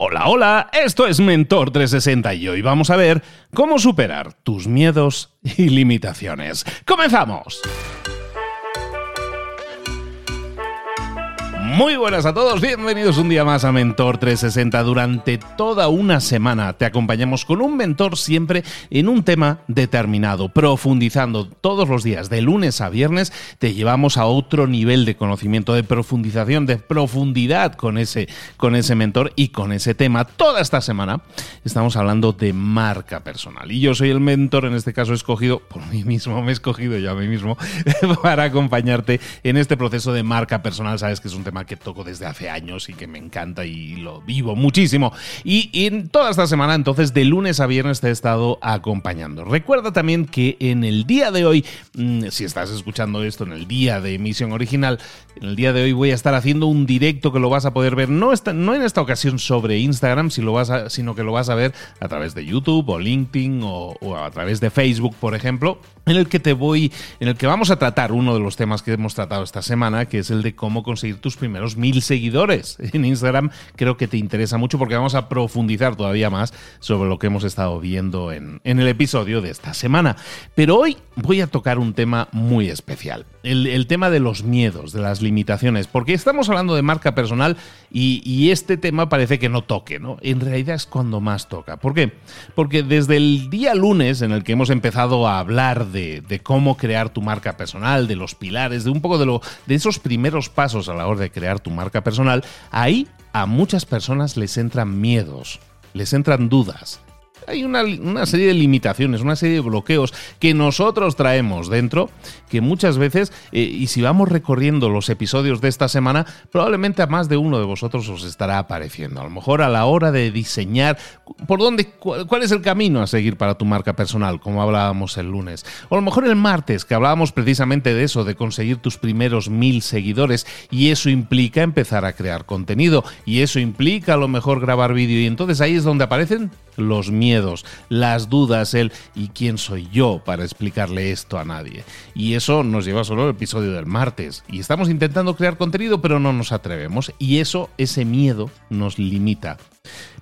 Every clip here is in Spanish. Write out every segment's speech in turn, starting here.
Hola, hola, esto es Mentor 360 y hoy vamos a ver cómo superar tus miedos y limitaciones. ¡Comenzamos! Muy buenas a todos, bienvenidos un día más a Mentor 360. Durante toda una semana te acompañamos con un mentor siempre en un tema determinado, profundizando todos los días, de lunes a viernes, te llevamos a otro nivel de conocimiento, de profundización, de profundidad con ese, con ese mentor y con ese tema. Toda esta semana estamos hablando de marca personal y yo soy el mentor, en este caso escogido por mí mismo, me he escogido yo a mí mismo para acompañarte en este proceso de marca personal. Sabes que es un tema que toco desde hace años y que me encanta y lo vivo muchísimo. Y, en toda esta semana, entonces, de lunes a viernes te he estado acompañando. Recuerda también que en el día de hoy, mm, si estás escuchando esto en el día de emisión original, en el día de hoy voy a estar haciendo un directo que lo vas a poder ver, no, no en esta ocasión sobre Instagram, sino que lo vas a ver a través de YouTube o LinkedIn o, o a través de Facebook, por ejemplo, en el que te voy, en el que vamos a tratar uno de los temas que hemos tratado esta semana, que es el de cómo conseguir tus primeros primeros mil seguidores en Instagram. Creo que te interesa mucho porque vamos a profundizar todavía más sobre lo que hemos estado viendo en, en el episodio de esta semana. Pero hoy voy a tocar un tema muy especial. El, tema de los miedos, de las limitaciones, porque estamos hablando de marca personal y, y, este tema parece que no toque, ¿no? En realidad es cuando más toca. ¿Por qué? Porque desde el día lunes en el que hemos empezado a hablar de, de cómo crear tu marca personal, de los pilares, de un poco de, lo, de esos primeros pasos a la hora de crear tu marca personal, ahí a muchas personas les entran miedos, les entran dudas, hay una, serie de limitaciones, una serie de bloqueos que nosotros traemos dentro, que muchas veces, eh, y si vamos recorriendo los episodios de esta semana, probablemente a más de uno de vosotros os estará apareciendo. A lo mejor a la hora de diseñar por dónde, cuál, es el camino a seguir para tu marca personal, como hablábamos el lunes. O a lo mejor el martes, que hablábamos precisamente de eso, de conseguir tus primeros mil seguidores, y eso implica empezar a crear contenido, y eso implica a lo mejor grabar vídeo, y entonces ahí es donde aparecen los miedos, las dudas, el ¿y quién soy yo para explicarle esto a nadie? Y eso nos lleva solo al episodio del martes. Y estamos intentando crear contenido, pero no nos atrevemos. Y eso, ese miedo, nos limita.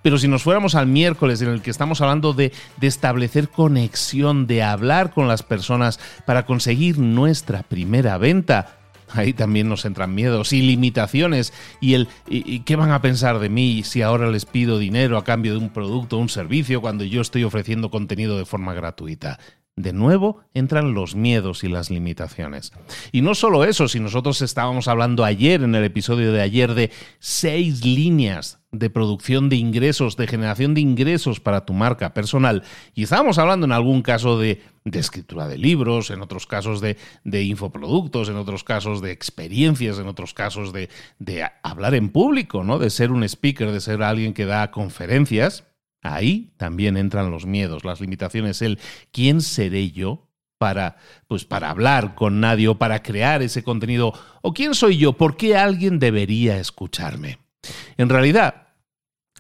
Pero si nos fuéramos al miércoles en el que estamos hablando de, de, establecer conexión, de hablar con las personas para conseguir nuestra primera venta, ahí también nos entran miedos y limitaciones y el y, qué van a pensar de mí si ahora les pido dinero a cambio de un producto o un servicio cuando yo estoy ofreciendo contenido de forma gratuita. De nuevo entran los miedos y las limitaciones. Y no solo eso, si nosotros estábamos hablando ayer en el episodio de ayer de seis líneas de producción de ingresos, de generación de ingresos para tu marca personal. Y estábamos hablando en algún caso de, escritura de libros, en otros casos de, infoproductos, en otros casos de experiencias, en otros casos de, de hablar en público, ¿no? De ser un speaker, de ser alguien que da conferencias. Ahí también entran los miedos, las limitaciones, el quién seré yo para pues para hablar con nadie o para crear ese contenido o quién soy yo, por qué alguien debería escucharme. En realidad,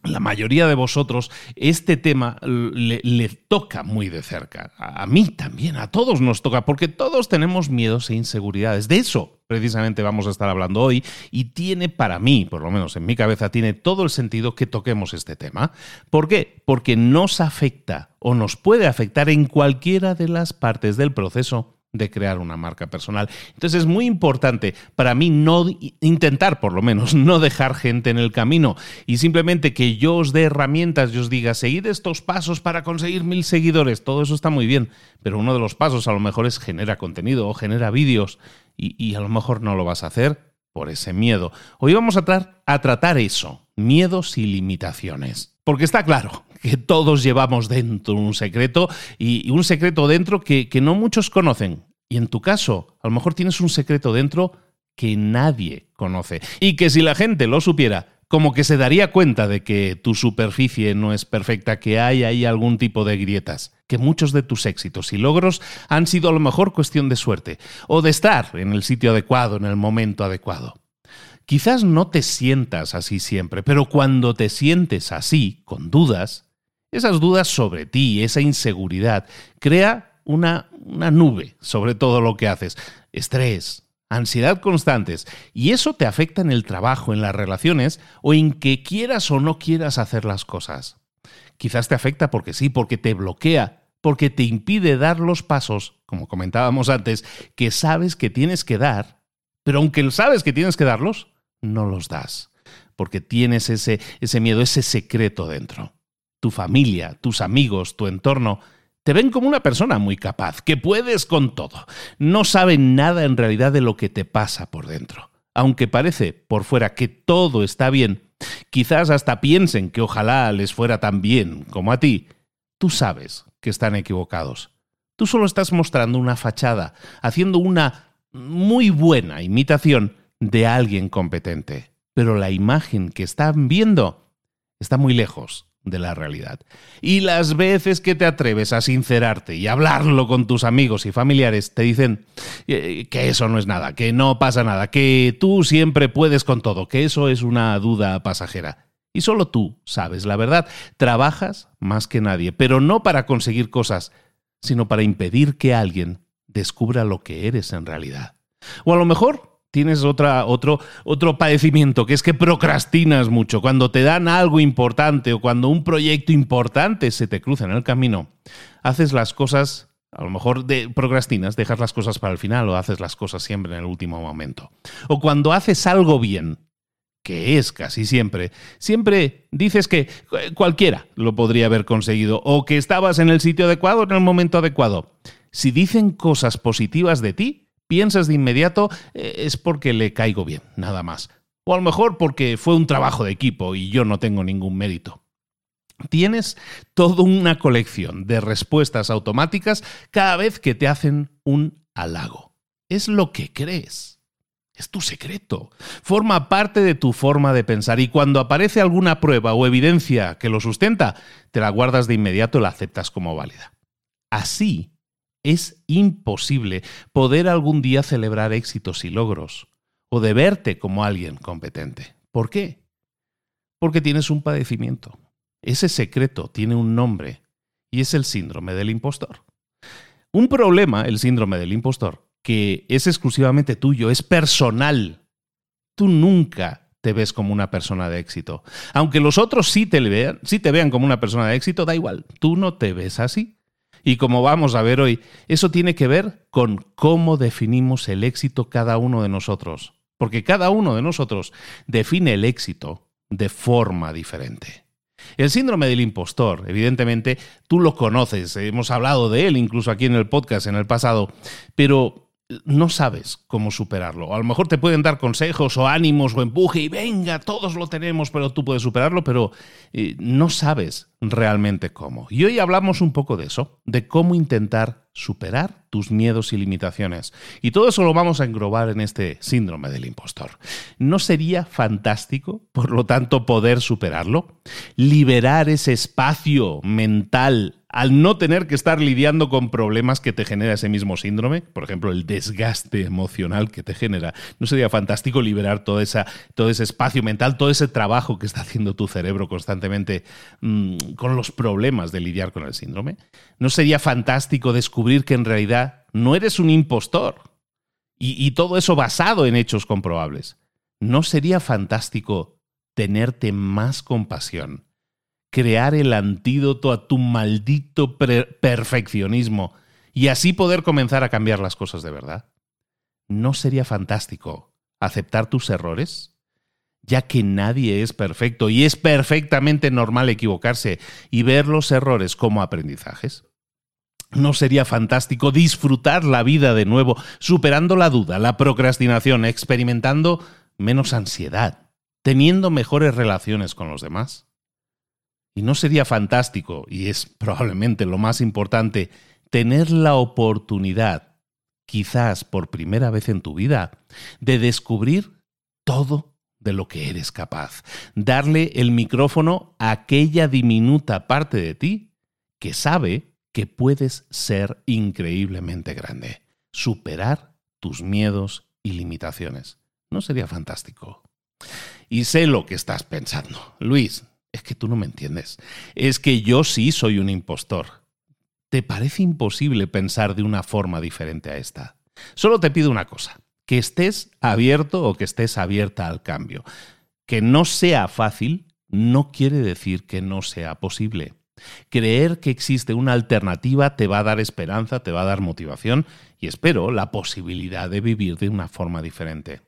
la mayoría de vosotros este tema le, toca muy de cerca. A mí también, a todos nos toca, porque todos tenemos miedos e inseguridades. De eso precisamente vamos a estar hablando hoy y tiene para mí, por lo menos en mi cabeza, tiene todo el sentido que toquemos este tema. ¿Por qué? Porque nos afecta o nos puede afectar en cualquiera de las partes del proceso de crear una marca personal. Entonces es muy importante para mí no intentar, por lo menos, no dejar gente en el camino y simplemente que yo os dé herramientas y os diga, seguid estos pasos para conseguir mil seguidores. Todo eso está muy bien, pero uno de los pasos a lo mejor es genera contenido o genera vídeos y, a lo mejor no lo vas a hacer por ese miedo. Hoy vamos a tratar eso, miedos y limitaciones. Porque está claro que todos llevamos dentro un secreto y un secreto dentro que, que no muchos conocen. Y en tu caso, a lo mejor tienes un secreto dentro que nadie conoce. Y que si la gente lo supiera, como que se daría cuenta de que tu superficie no es perfecta, que hay ahí algún tipo de grietas, que muchos de tus éxitos y logros han sido a lo mejor cuestión de suerte, o de estar en el sitio adecuado, en el momento adecuado. Quizás no te sientas así siempre, pero cuando te sientes así, con dudas, esas dudas sobre ti, esa inseguridad, crea una, una nube sobre todo lo que haces. Estrés, ansiedad constantes, y eso te afecta en el trabajo, en las relaciones o en que quieras o no quieras hacer las cosas. Quizás te afecta porque sí, porque te bloquea, porque te impide dar los pasos, como comentábamos antes, que sabes que tienes que dar, pero aunque sabes que tienes que darlos, no los das, porque tienes ese, ese miedo, ese secreto dentro. Tu familia, tus amigos, tu entorno, te ven como una persona muy capaz, que puedes con todo. No saben nada en realidad de lo que te pasa por dentro. Aunque parece por fuera que todo está bien, quizás hasta piensen que ojalá les fuera tan bien como a ti, tú sabes que están equivocados. Tú solo estás mostrando una fachada, haciendo una muy buena imitación de alguien competente. Pero la imagen que están viendo está muy lejos de la realidad. Y las veces que te atreves a sincerarte y hablarlo con tus amigos y familiares, te dicen eh, que eso no es nada, que no pasa nada, que tú siempre puedes con todo, que eso es una duda pasajera. Y solo tú sabes la verdad. Trabajas más que nadie, pero no para conseguir cosas, sino para impedir que alguien descubra lo que eres en realidad. O a lo mejor tienes otro, otro padecimiento, que es que procrastinas mucho. Cuando te dan algo importante o cuando un proyecto importante se te cruza en el camino, haces las cosas, a lo mejor de, procrastinas, dejas las cosas para el final o haces las cosas siempre en el último momento. O cuando haces algo bien, que es casi siempre, siempre dices que cualquiera lo podría haber conseguido o que estabas en el sitio adecuado en el momento adecuado. Si dicen cosas positivas de ti, piensas de inmediato eh, es porque le caigo bien, nada más. O a lo mejor porque fue un trabajo de equipo y yo no tengo ningún mérito. Tienes toda una colección de respuestas automáticas cada vez que te hacen un halago. Es lo que crees. Es tu secreto. Forma parte de tu forma de pensar y cuando aparece alguna prueba o evidencia que lo sustenta, te la guardas de inmediato y la aceptas como válida. Así es imposible poder algún día celebrar éxitos y logros, o de verte como alguien competente. ¿Por qué? Porque tienes un padecimiento. Ese secreto tiene un nombre, y es el síndrome del impostor. Un problema, el síndrome del impostor, que es exclusivamente tuyo, es personal. Tú nunca te ves como una persona de éxito. Aunque los otros sí te, vean, sí te vean como una persona de éxito, da igual. Tú no te ves así. Y como vamos a ver hoy, eso tiene que ver con cómo definimos el éxito cada uno de nosotros. Porque cada uno de nosotros define el éxito de forma diferente. El síndrome del impostor, evidentemente, tú lo conoces, hemos hablado de él incluso aquí en el podcast en el pasado, pero no sabes cómo superarlo. A lo mejor te pueden dar consejos o ánimos o empuje y venga, todos lo tenemos, pero tú puedes superarlo, pero eh, no sabes realmente cómo. Y hoy hablamos un poco de eso, de cómo intentar superar tus miedos y limitaciones. Y todo eso lo vamos a englobar en este síndrome del impostor. ¿No sería fantástico, por lo tanto, poder superarlo? Liberar ese espacio mental al no tener que estar lidiando con problemas que te genera ese mismo síndrome, por ejemplo, el desgaste emocional que te genera, ¿no sería fantástico liberar esa, todo ese espacio mental, todo ese trabajo que está haciendo tu cerebro constantemente mm, con los problemas de lidiar con el síndrome? ¿No sería fantástico descubrir que en realidad no eres un impostor? y todo eso basado en hechos comprobables. ¿No sería fantástico tenerte más compasión? Crear el antídoto a tu maldito perfeccionismo y así poder comenzar a cambiar las cosas de verdad? ¿No sería fantástico aceptar tus errores? Ya que nadie es perfecto y es perfectamente normal equivocarse y ver los errores como aprendizajes. ¿No sería fantástico disfrutar la vida de nuevo, superando la duda, la procrastinación, experimentando menos ansiedad, teniendo mejores relaciones con los demás? ¿Y no sería fantástico, y es probablemente lo más importante, tener la oportunidad, quizás por primera vez en tu vida, de descubrir todo de lo que eres capaz, darle el micrófono a aquella diminuta parte de ti que sabe que puedes ser increíblemente grande, superar tus miedos y limitaciones. ¿No sería fantástico? Y sé lo que estás pensando. Luis, es que tú no me entiendes. Es que yo sí soy un impostor. ¿Te parece imposible pensar de una forma diferente a esta? Solo te pido una cosa, que estés abierto o que estés abierta al cambio. Que no sea fácil no quiere decir que no sea posible. Creer que existe una alternativa te va a dar esperanza, te va a dar motivación y espero la posibilidad de vivir de una forma diferente.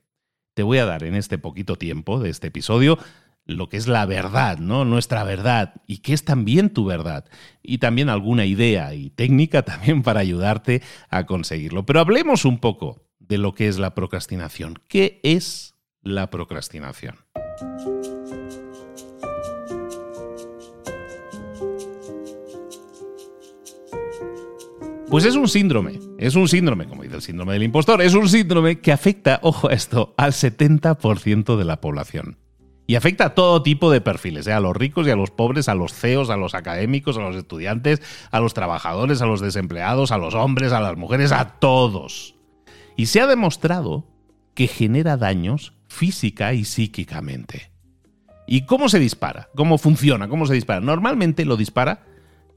Te voy a dar en este poquito tiempo de este episodio lo que es la verdad, ¿no? Nuestra verdad y que es también tu verdad y también alguna idea y técnica también para ayudarte a conseguirlo. Pero hablemos un poco de lo que es la procrastinación. ¿Qué es la procrastinación? Pues es un síndrome, es un síndrome, como dice el síndrome del impostor, es un síndrome que afecta, ojo a esto, al 70% de la población. Y afecta a todo tipo de perfiles, ¿eh? a los ricos y a los pobres, a los CEOs, a los académicos, a los estudiantes, a los trabajadores, a los desempleados, a los hombres, a las mujeres, a todos. Y se ha demostrado que genera daños física y psíquicamente. ¿Y cómo se dispara? ¿Cómo funciona? ¿Cómo se dispara? Normalmente lo dispara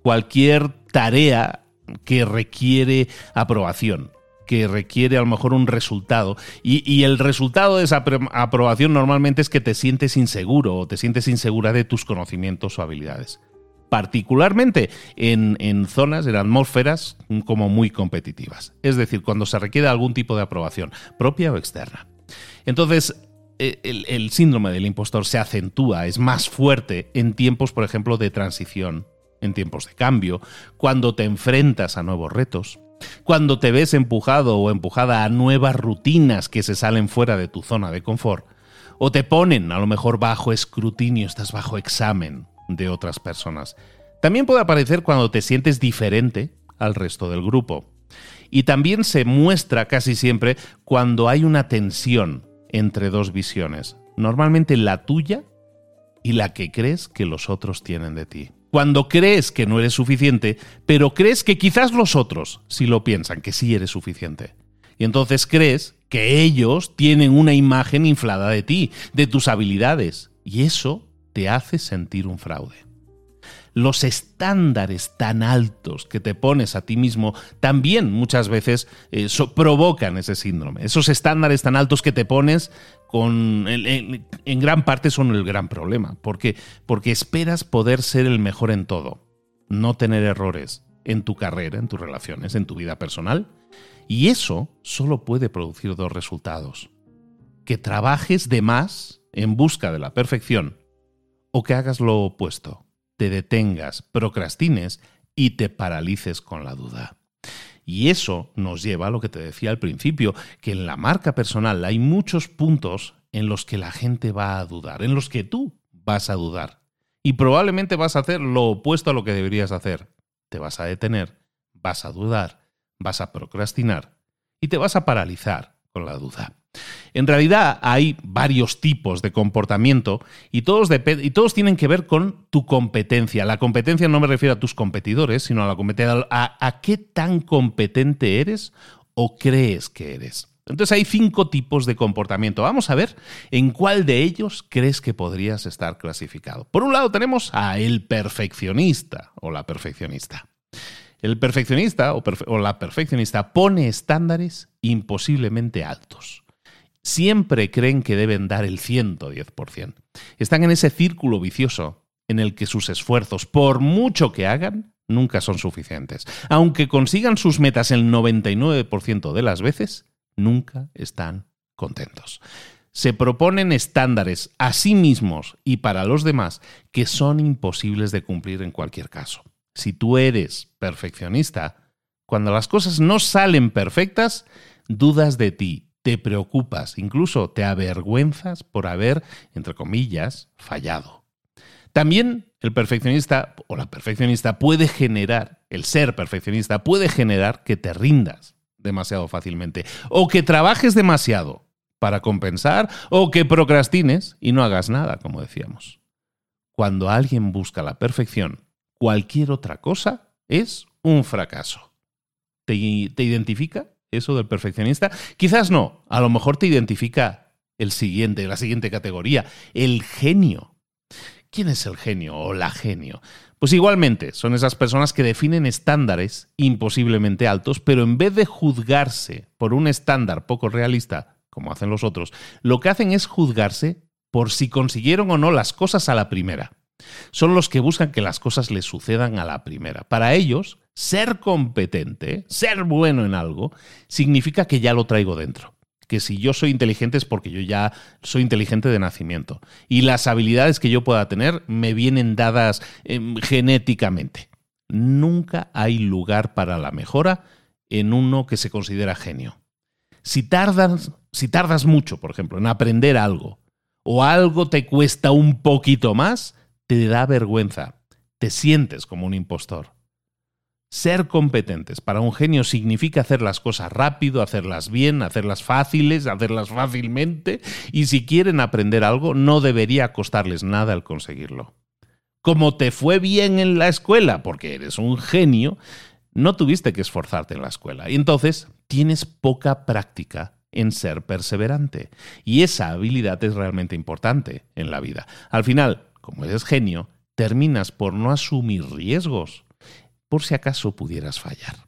cualquier tarea que requiere aprobación que requiere a lo mejor un resultado. Y, el resultado de esa aprobación normalmente es que te sientes inseguro o te sientes insegura de tus conocimientos o habilidades particularmente en, zonas, en atmósferas como muy competitivas. Es decir, cuando se requiere algún tipo de aprobación, propia o externa. Entonces, e, el, síndrome del impostor se acentúa, es más fuerte en tiempos, por ejemplo, de transición, en tiempos de cambio, cuando te enfrentas a nuevos retos, cuando te ves empujado o empujada a nuevas rutinas que se salen fuera de tu zona de confort, o te ponen a lo mejor bajo escrutinio, estás bajo examen, de otras personas. También puede aparecer cuando te sientes diferente al resto del grupo. Y también se muestra casi siempre cuando hay una tensión entre dos visiones, normalmente la tuya y la que crees que los otros tienen de ti. Cuando crees que no eres suficiente, pero crees que quizás los otros sí lo piensan, que sí eres suficiente. Y entonces crees que ellos tienen una imagen inflada de ti, de tus habilidades. Y eso te hace sentir un fraude. Los estándares tan altos que te pones a ti mismo también muchas veces eh, provocan ese síndrome. Esos estándares tan altos que te pones con, en, en, gran parte son el gran problema. Porque esperas poder ser el mejor en todo, no tener errores en tu carrera, en tus relaciones, en tu vida personal. Y eso solo puede producir dos resultados. Que trabajes de más en busca de la perfección o que hagas lo opuesto, te detengas, procrastines y te paralices con la duda. Y eso nos lleva a lo que te decía al principio, que en la marca personal hay muchos puntos en los que la gente va a dudar, en los que tú vas a dudar. Y probablemente vas a hacer lo opuesto a lo que deberías hacer. Te vas a detener, vas a dudar, vas a procrastinar y te vas a paralizar con la duda. En realidad hay varios tipos de comportamiento y todos, y todos tienen que ver con tu competencia. La competencia no me refiero a tus competidores, sino a la competencia a, qué tan competente eres o crees que eres. Entonces hay cinco tipos de comportamiento. Vamos a ver en cuál de ellos crees que podrías estar clasificado. Por un lado tenemos a el perfeccionista o la perfeccionista. El perfeccionista o la perfeccionista pone estándares imposiblemente altos siempre creen que deben dar el 110%. Están en ese círculo vicioso en el que sus esfuerzos, por mucho que hagan, nunca son suficientes. Aunque consigan sus metas el 99% de las veces, nunca están contentos. Se proponen estándares a sí mismos y para los demás que son imposibles de cumplir en cualquier caso. Si tú eres perfeccionista, cuando las cosas no salen perfectas, dudas de ti, te preocupas, incluso te avergüenzas por haber, entre comillas, fallado. También el perfeccionista o la perfeccionista puede generar, el ser perfeccionista puede generar que te rindas demasiado fácilmente o que trabajes demasiado para compensar o que procrastines y no hagas nada, como decíamos. Cuando alguien busca la perfección, cualquier otra cosa es un fracaso. ¿Te, te identifica? Eso del perfeccionista? Quizás no, a lo mejor te identifica el siguiente, la siguiente categoría, el genio. ¿Quién es el genio o la genio? Pues igualmente, son esas personas que definen estándares imposiblemente altos, pero en vez de juzgarse por un estándar poco realista, como hacen los otros, lo que hacen es juzgarse por si consiguieron o no las cosas a la primera. Son los que buscan que las cosas les sucedan a la primera. Para ellos, ser competente, ser bueno en algo, significa que ya lo traigo dentro. Que si yo soy inteligente es porque yo ya soy inteligente de nacimiento. Y las habilidades que yo pueda tener me vienen dadas em, genéticamente. Nunca hay lugar para la mejora en uno que se considera genio. Si tardas, si tardas mucho, por ejemplo, en aprender algo, o algo te cuesta un poquito más, te da vergüenza, te sientes como un impostor. Ser competentes para un genio significa hacer las cosas rápido, hacerlas bien, hacerlas fáciles, hacerlas fácilmente, y si quieren aprender algo, no debería costarles nada el conseguirlo. Como te fue bien en la escuela, porque eres un genio, no tuviste que esforzarte en la escuela, y entonces tienes poca práctica en ser perseverante. Y esa habilidad es realmente importante en la vida. Al final, como eres genio, terminas por no asumir riesgos por si acaso pudieras fallar.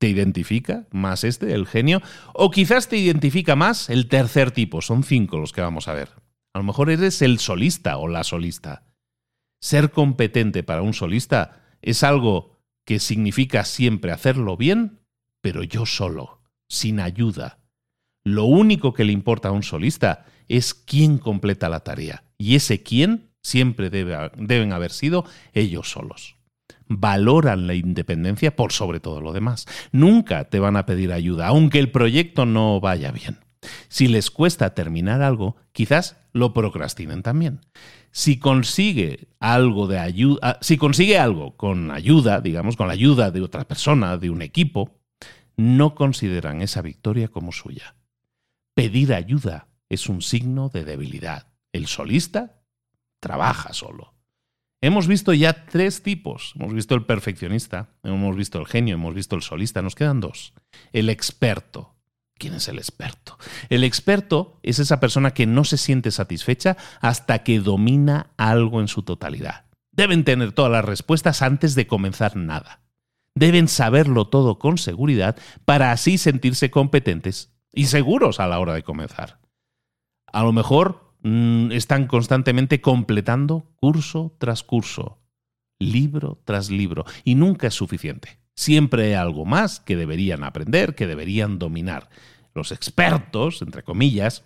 ¿Te identifica más este, el genio? O quizás te identifica más el tercer tipo, son cinco los que vamos a ver. A lo mejor eres el solista o la solista. Ser competente para un solista es algo que significa siempre hacerlo bien, pero yo solo, sin ayuda. Lo único que le importa a un solista es quién completa la tarea, y ese quién siempre debe, deben haber sido ellos solos valoran la independencia por sobre todo lo demás. Nunca te van a pedir ayuda, aunque el proyecto no vaya bien. Si les cuesta terminar algo, quizás lo procrastinen también. Si consigue algo ah, si consigue algo con ayuda, digamos, con la ayuda de otra persona, de un equipo, no consideran esa victoria como suya. Pedir ayuda es un signo de debilidad. El solista trabaja solo. Hemos visto ya tres tipos. Hemos visto el perfeccionista, hemos visto el genio, hemos visto el solista. Nos quedan dos. El experto. ¿Quién es el experto? El experto es esa persona que no se siente satisfecha hasta que domina algo en su totalidad. Deben tener todas las respuestas antes de comenzar nada. Deben saberlo todo con seguridad para así sentirse competentes y seguros a la hora de comenzar. A lo mejor Mm, están constantemente completando curso tras curso, libro tras libro, y nunca es suficiente. Siempre hay algo más que deberían aprender, que deberían dominar. Los expertos, entre comillas,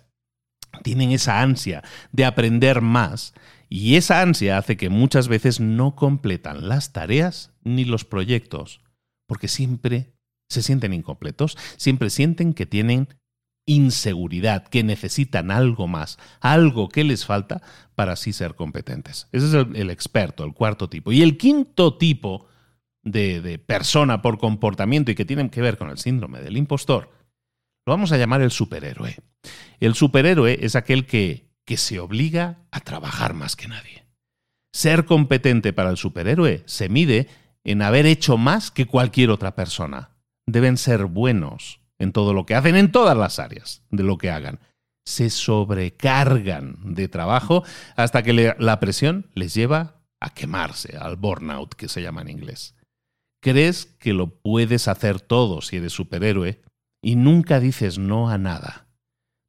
tienen esa ansia de aprender más y esa ansia hace que muchas veces no completan las tareas ni los proyectos, porque siempre se sienten incompletos, siempre sienten que tienen inseguridad, que necesitan algo más, algo que les falta para así ser competentes. Ese es el, experto, el cuarto tipo. Y el quinto tipo de, de persona por comportamiento y que tienen que ver con el síndrome del impostor, lo vamos a llamar el superhéroe. El superhéroe es aquel que, que se obliga a trabajar más que nadie. Ser competente para el superhéroe se mide en haber hecho más que cualquier otra persona. Deben ser buenos, en todo lo que hacen, en todas las áreas de lo que hagan. Se sobrecargan de trabajo hasta que la presión les lleva a quemarse, al burnout que se llama en inglés. Crees que lo puedes hacer todo si eres superhéroe y nunca dices no a nada.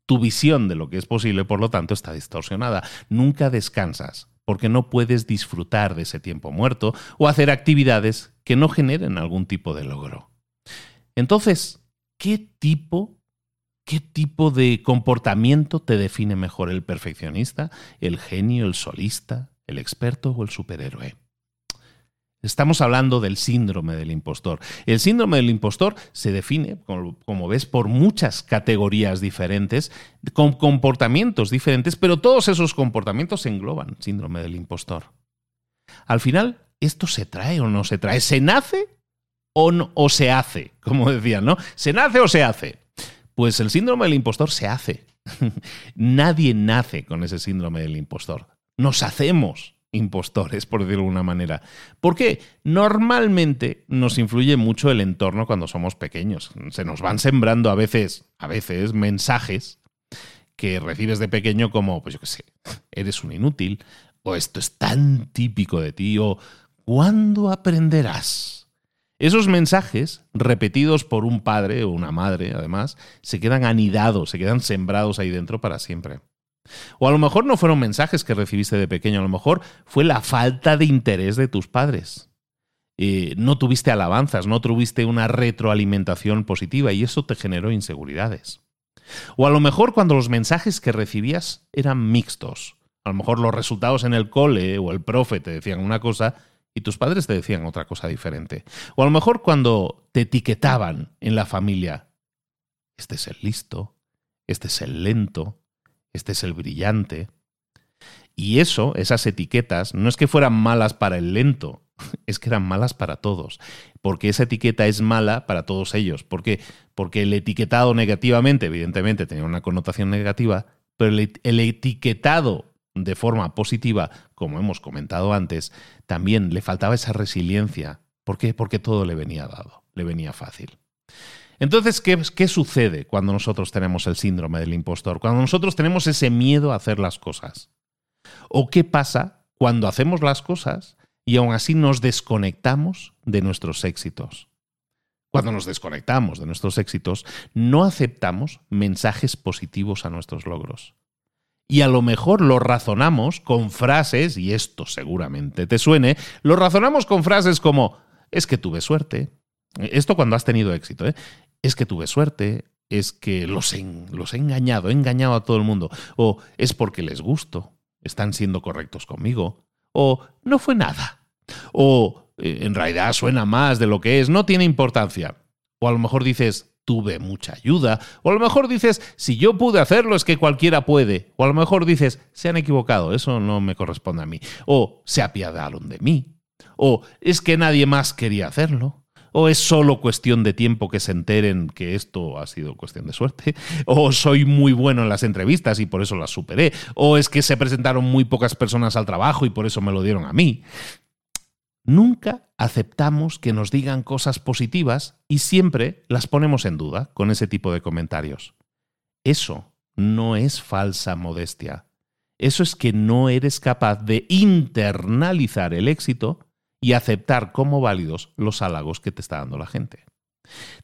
Tu visión de lo que es posible, por lo tanto, está distorsionada. Nunca descansas porque no puedes disfrutar de ese tiempo muerto o hacer actividades que no generen algún tipo de logro. Entonces, ¿qué tipo, qué tipo de comportamiento te define mejor el perfeccionista, el genio, el solista, el experto o el superhéroe? Estamos hablando del síndrome del impostor. El síndrome del impostor se define, como, ves, por muchas categorías diferentes, con comportamientos diferentes, pero todos esos comportamientos engloban síndrome del impostor. Al final, ¿esto se trae o no se trae? ¿Se nace o, se hace, como decían, ¿no? ¿Se nace o se hace? Pues el síndrome del impostor se hace. Nadie nace con ese síndrome del impostor. Nos hacemos impostores, por decirlo de alguna manera. Porque normalmente nos influye mucho el entorno cuando somos pequeños. Se nos van sembrando a veces, a veces, mensajes que recibes de pequeño como, pues yo qué sé, eres un inútil, o esto es tan típico de ti, o ¿cuándo aprenderás? Esos mensajes, repetidos por un padre o una madre, además, se quedan anidados, se quedan sembrados ahí dentro para siempre. O a lo mejor no fueron mensajes que recibiste de pequeño, a lo mejor fue la falta de interés de tus padres. Eh, no tuviste alabanzas, no tuviste una retroalimentación positiva y eso te generó inseguridades. O a lo mejor cuando los mensajes que recibías eran mixtos. A lo mejor los resultados en el cole o el profe te decían una cosa y tus padres te decían otra cosa diferente. O a lo mejor cuando te etiquetaban en la familia, este es el listo, este es el lento, este es el brillante. Y eso, esas etiquetas, no es que fueran malas para el lento, es que eran malas para todos. Porque esa etiqueta es mala para todos ellos. ¿Por qué? Porque el etiquetado negativamente, evidentemente, tenía una connotación negativa, pero el etiquetado de forma positiva, como hemos comentado antes, también le faltaba esa resiliencia. ¿Por qué? Porque todo le venía dado, le venía fácil. Entonces, ¿qué, ¿qué, sucede cuando nosotros tenemos el síndrome del impostor? Cuando nosotros tenemos ese miedo a hacer las cosas. ¿O qué pasa cuando hacemos las cosas y aún así nos desconectamos de nuestros éxitos? Cuando nos desconectamos de nuestros éxitos, no aceptamos mensajes positivos a nuestros logros y a lo mejor lo razonamos con frases, y esto seguramente te suene, lo razonamos con frases como, es que tuve suerte. Esto cuando has tenido éxito, ¿eh? Es que tuve suerte, es que los he, los he engañado, he engañado a todo el mundo, o es porque les gusto, están siendo correctos conmigo, o no fue nada, o en realidad suena más de lo que es, no tiene importancia. O a lo mejor dices, tuve mucha ayuda. O a lo mejor dices, si yo pude hacerlo es que cualquiera puede. O a lo mejor dices, se han equivocado, eso no me corresponde a mí. O se apiadaron de mí. O es que nadie más quería hacerlo. O es solo cuestión de tiempo que se enteren que esto ha sido cuestión de suerte. O soy muy bueno en las entrevistas y por eso las superé. O es que se presentaron muy pocas personas al trabajo y por eso me lo dieron a mí. Nunca aceptamos que nos digan cosas positivas y siempre las ponemos en duda con ese tipo de comentarios. Eso no es falsa modestia. Eso es que no eres capaz de internalizar el éxito y aceptar como válidos los halagos que te está dando la gente.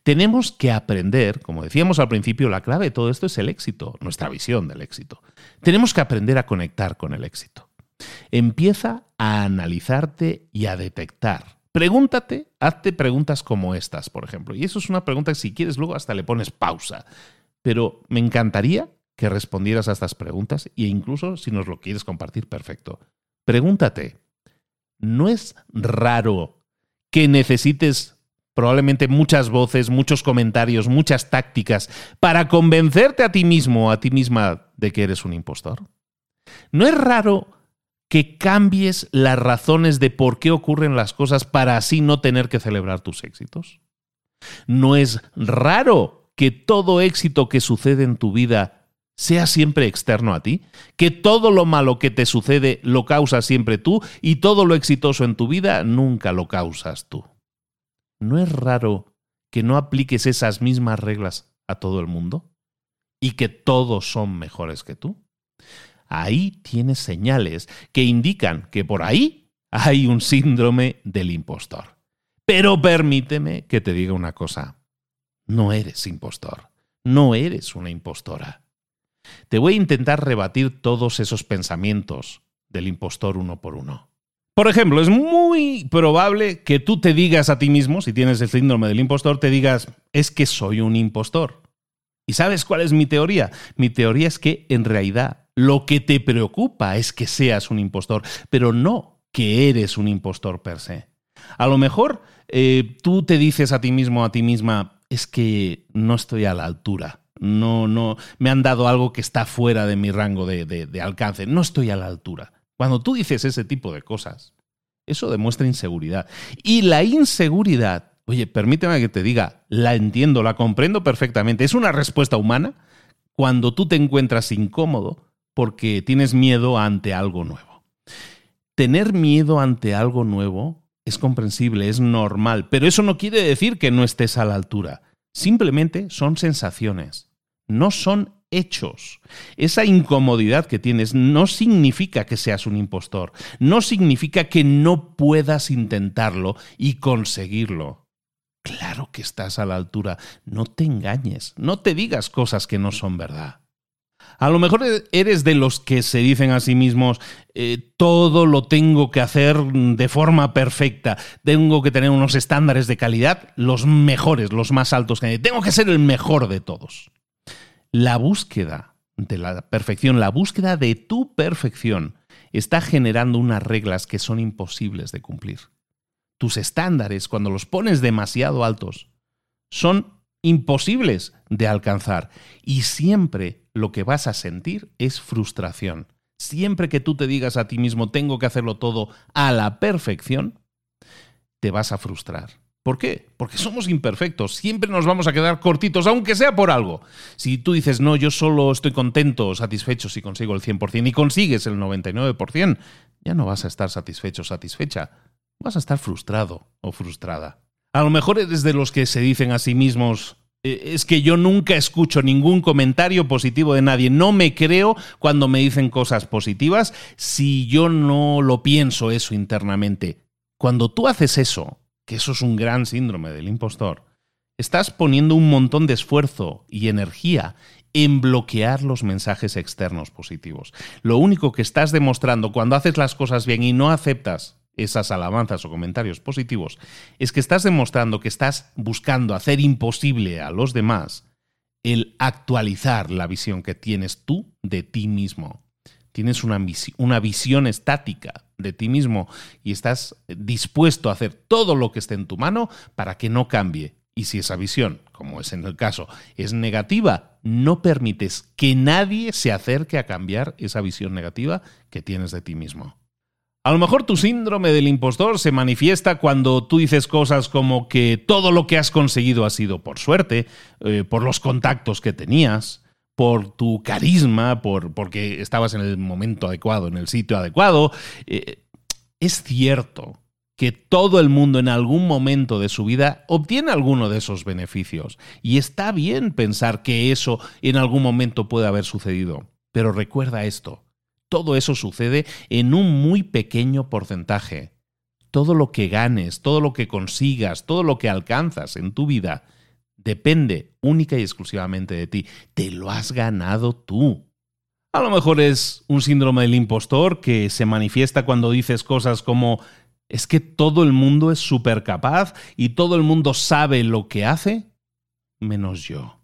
Tenemos que aprender, como decíamos al principio, la clave de todo esto es el éxito, nuestra visión del éxito. Tenemos que aprender a conectar con el éxito. Empieza a analizarte y a detectar. Pregúntate, hazte preguntas como estas, por ejemplo. Y eso es una pregunta que si quieres luego hasta le pones pausa. Pero me encantaría que respondieras a estas preguntas e incluso si nos lo quieres compartir, perfecto. Pregúntate, ¿no es raro que necesites probablemente muchas voces, muchos comentarios, muchas tácticas para convencerte a ti mismo o a ti misma de que eres un impostor? ¿No es raro que cambies las razones de por qué ocurren las cosas para así no tener que celebrar tus éxitos? ¿No es raro que todo éxito que sucede en tu vida sea siempre externo a ti? ¿Que todo lo malo que te sucede lo causas siempre tú y todo lo exitoso en tu vida nunca lo causas tú? ¿No es raro que no apliques esas mismas reglas a todo el mundo? ¿Y que todos son mejores que tú? Ahí tienes señales que indican que por ahí hay un síndrome del impostor. Pero permíteme que te diga una cosa. No eres impostor. No eres una impostora. Te voy a intentar rebatir todos esos pensamientos del impostor uno por uno. Por ejemplo, es muy probable que tú te digas a ti mismo, si tienes el síndrome del impostor, te digas, es que soy un impostor. ¿Y sabes cuál es mi teoría? Mi teoría es que en realidad lo que te preocupa es que seas un impostor, pero no que eres un impostor per se. A lo mejor eh, tú te dices a ti mismo, a ti misma, es que no estoy a la altura. No, no, me han dado algo que está fuera de mi rango de, de alcance. No estoy a la altura. Cuando tú dices ese tipo de cosas, eso demuestra inseguridad. Y la inseguridad, oye, permíteme que te diga, la entiendo, la comprendo perfectamente. Es una respuesta humana cuando tú te encuentras incómodo porque tienes miedo ante algo nuevo. Tener miedo ante algo nuevo es comprensible, es normal, pero eso no quiere decir que no estés a la altura. Simplemente son sensaciones, no son hechos. Esa incomodidad que tienes no significa que seas un impostor, no significa que no puedas intentarlo y conseguirlo. Claro que estás a la altura. No te engañes, no te digas cosas que no son verdad. A lo mejor eres de los que se dicen a sí mismos, eh, todo lo tengo que hacer de forma perfecta, tengo que tener unos estándares de calidad los mejores, los más altos que hay, tengo que ser el mejor de todos. La búsqueda de la perfección, la búsqueda de tu perfección, está generando unas reglas que son imposibles de cumplir. Tus estándares, cuando los pones demasiado altos, son imposibles de alcanzar y siempre lo que vas a sentir es frustración. Siempre que tú te digas a ti mismo tengo que hacerlo todo a la perfección, te vas a frustrar. ¿Por qué? Porque somos imperfectos, siempre nos vamos a quedar cortitos, aunque sea por algo. Si tú dices, no, yo solo estoy contento, satisfecho si consigo el 100% y consigues el 99%, ya no vas a estar satisfecho, satisfecha, vas a estar frustrado o frustrada. A lo mejor eres de los que se dicen a sí mismos, es que yo nunca escucho ningún comentario positivo de nadie. No me creo cuando me dicen cosas positivas si yo no lo pienso eso internamente. Cuando tú haces eso, que eso es un gran síndrome del impostor, estás poniendo un montón de esfuerzo y energía en bloquear los mensajes externos positivos. Lo único que estás demostrando cuando haces las cosas bien y no aceptas esas alabanzas o comentarios positivos, es que estás demostrando que estás buscando hacer imposible a los demás el actualizar la visión que tienes tú de ti mismo. Tienes una, una visión estática de ti mismo y estás dispuesto a hacer todo lo que esté en tu mano para que no cambie. Y si esa visión, como es en el caso, es negativa, no permites que nadie se acerque a cambiar esa visión negativa que tienes de ti mismo. A lo mejor tu síndrome del impostor se manifiesta cuando tú dices cosas como que todo lo que has conseguido ha sido por suerte, eh, por los contactos que tenías, por tu carisma, por, porque estabas en el momento adecuado, en el sitio adecuado. Eh, es cierto que todo el mundo en algún momento de su vida obtiene alguno de esos beneficios. Y está bien pensar que eso en algún momento puede haber sucedido. Pero recuerda esto, todo eso sucede en un muy pequeño porcentaje. Todo lo que ganes, todo lo que consigas, todo lo que alcanzas en tu vida, depende única y exclusivamente de ti. Te lo has ganado tú. A lo mejor es un síndrome del impostor que se manifiesta cuando dices cosas como es que todo el mundo es súper capaz y todo el mundo sabe lo que hace, menos yo.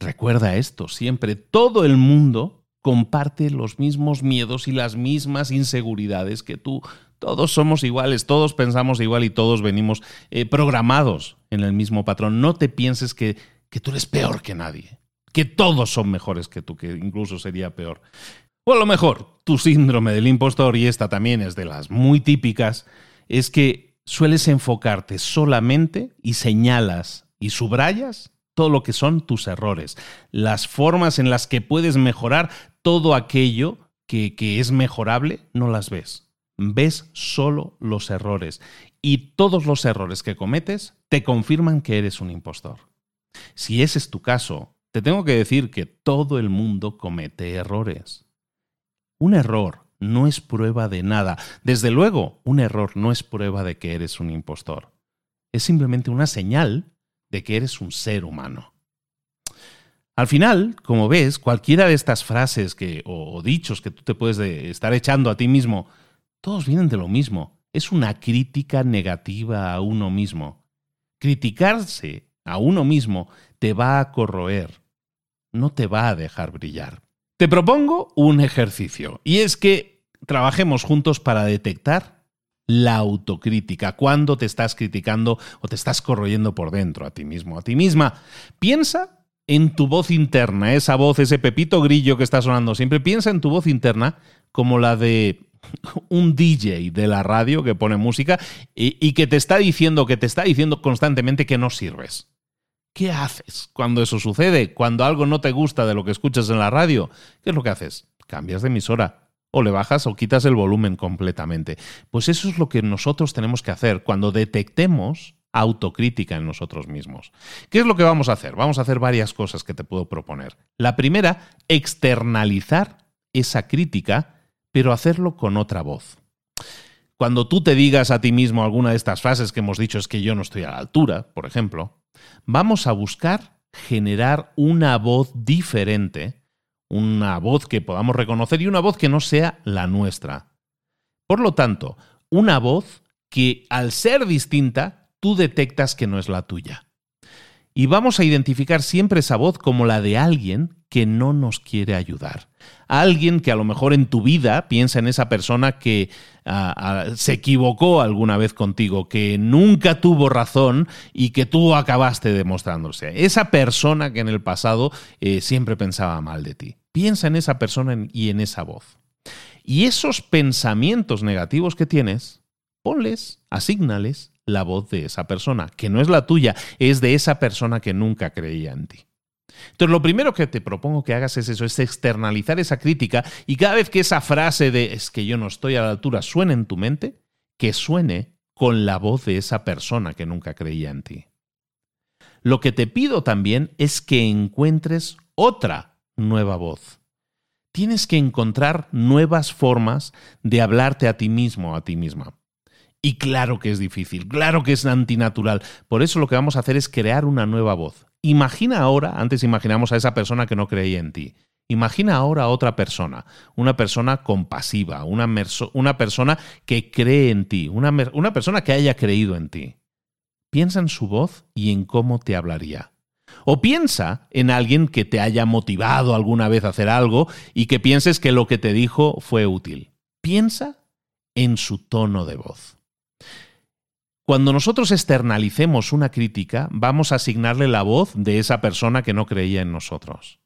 Recuerda esto siempre, todo el mundo comparte los mismos miedos y las mismas inseguridades que tú. Todos somos iguales, todos pensamos igual y todos venimos eh, programados en el mismo patrón. No te pienses que, que tú eres peor que nadie, que todos son mejores que tú, que incluso sería peor. O lo mejor tu síndrome del impostor, y esta también es de las muy típicas, es que sueles enfocarte solamente y señalas y subrayas todo lo que son tus errores, las formas en las que puedes mejorar todo aquello que, que, es mejorable, no las ves. Ves solo los errores. Y todos los errores que cometes te confirman que eres un impostor. Si ese es tu caso, te tengo que decir que todo el mundo comete errores. Un error no es prueba de nada. Desde luego, un error no es prueba de que eres un impostor. Es simplemente una señal de que eres un ser humano. Al final, como ves, cualquiera de estas frases que, o, dichos que tú te puedes estar echando a ti mismo, todos vienen de lo mismo. Es una crítica negativa a uno mismo. Criticarse a uno mismo te va a corroer, no te va a dejar brillar. Te propongo un ejercicio, y es que trabajemos juntos para detectar la autocrítica, cuando te estás criticando o te estás corroyendo por dentro a ti mismo, a ti misma. Piensa en tu voz interna, esa voz, ese pepito grillo que está sonando siempre, piensa en tu voz interna como la de un DJ de la radio que pone música y, y, que te está diciendo, que te está diciendo constantemente que no sirves. ¿Qué haces cuando eso sucede? Cuando algo no te gusta de lo que escuchas en la radio, ¿qué es lo que haces? Cambias de emisora, o le bajas o quitas el volumen completamente. Pues eso es lo que nosotros tenemos que hacer cuando detectemos autocrítica en nosotros mismos. ¿Qué es lo que vamos a hacer? Vamos a hacer varias cosas que te puedo proponer. La primera, externalizar esa crítica, pero hacerlo con otra voz. cuando tú te digas a ti mismo alguna de estas frases que hemos dicho es que yo no estoy a la altura, por ejemplo, vamos a buscar generar una voz diferente, una voz que podamos reconocer y una voz que no sea la nuestra. Por lo tanto, una voz que al ser distinta, tú detectas que no es la tuya. Y vamos a identificar siempre esa voz como la de alguien que no nos quiere ayudar. Alguien que a lo mejor en tu vida piensa en esa persona que ah, ah, se equivocó alguna vez contigo, que nunca tuvo razón y que tú acabaste demostrándose. Esa persona que en el pasado eh, siempre pensaba mal de ti. Piensa en esa persona y en esa voz. Y esos pensamientos negativos que tienes, ponles, asignales la voz de esa persona, que no es la tuya, es de esa persona que nunca creía en ti. Entonces, lo primero que te propongo que hagas es eso, es externalizar esa crítica y cada vez que esa frase de es que yo no estoy a la altura suene en tu mente, que suene con la voz de esa persona que nunca creía en ti. Lo que te pido también es que encuentres otra nueva voz. Tienes que encontrar nuevas formas de hablarte a ti mismo a ti misma. Y claro que es difícil, claro que es antinatural. Por eso lo que vamos a hacer es crear una nueva voz. Imagina ahora, antes imaginamos a esa persona que no creía en ti. Imagina ahora a otra persona, una persona compasiva, una, persona que cree en ti, una persona que haya creído en ti. Piensa en su voz y en cómo te hablaría. O piensa en alguien que te haya motivado alguna vez a hacer algo y que pienses que lo que te dijo fue útil. Piensa en su tono de voz. Cuando nosotros externalicemos una crítica, vamos a asignarle la voz de esa persona que no creía en nosotros.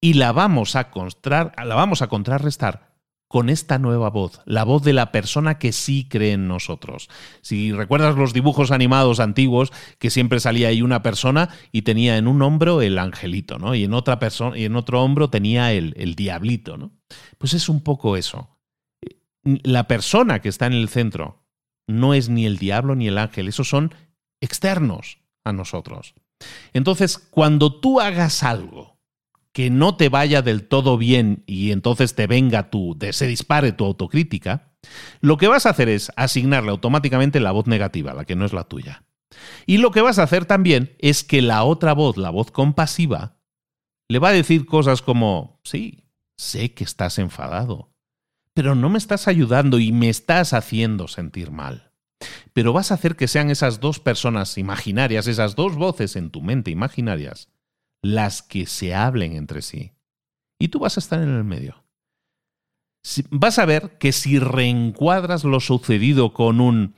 Y la vamos a, la vamos a contrarrestar con esta nueva voz, la voz de la persona que sí cree en nosotros. Si recuerdas los dibujos animados antiguos, que siempre salía ahí una persona y tenía en un hombro el angelito, ¿no? Y en otra persona, y en otro hombro tenía el, el diablito, ¿no? Pues es un poco eso. La persona que está en el centro, no es ni el diablo ni el ángel, esos son externos a nosotros. Entonces, cuando tú hagas algo que no te vaya del todo bien y entonces te venga tu, se dispare tu autocrítica, lo que vas a hacer es asignarle automáticamente la voz negativa, la que no es la tuya. Y lo que vas a hacer también es que la otra voz, la voz compasiva, le va a decir cosas como, sí, sé que estás enfadado, pero no me estás ayudando y me estás haciendo sentir mal. Pero vas a hacer que sean esas dos personas imaginarias, esas dos voces en tu mente imaginarias, las que se hablen entre sí. Y tú vas a estar en el medio. Vas a ver que si reencuadras lo sucedido con un,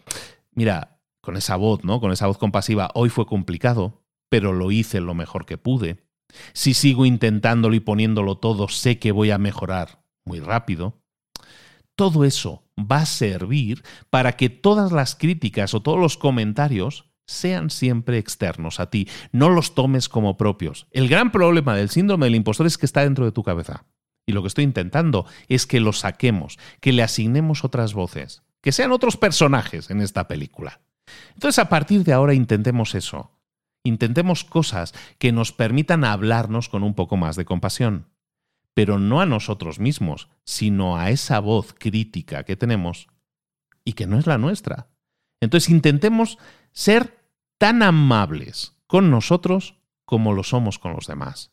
mira, con esa voz, ¿no? Con esa voz compasiva, hoy fue complicado, pero lo hice lo mejor que pude. Si sigo intentándolo y poniéndolo todo, sé que voy a mejorar muy rápido todo eso va a servir para que todas las críticas o todos los comentarios sean siempre externos a ti, no los tomes como propios. El gran problema del síndrome del impostor es que está dentro de tu cabeza. Y lo que estoy intentando es que lo saquemos, que le asignemos otras voces, que sean otros personajes en esta película. Entonces, a partir de ahora intentemos eso. Intentemos cosas que nos permitan hablarnos con un poco más de compasión pero no a nosotros mismos, sino a esa voz crítica que tenemos y que no es la nuestra. Entonces intentemos ser tan amables con nosotros como lo somos con los demás.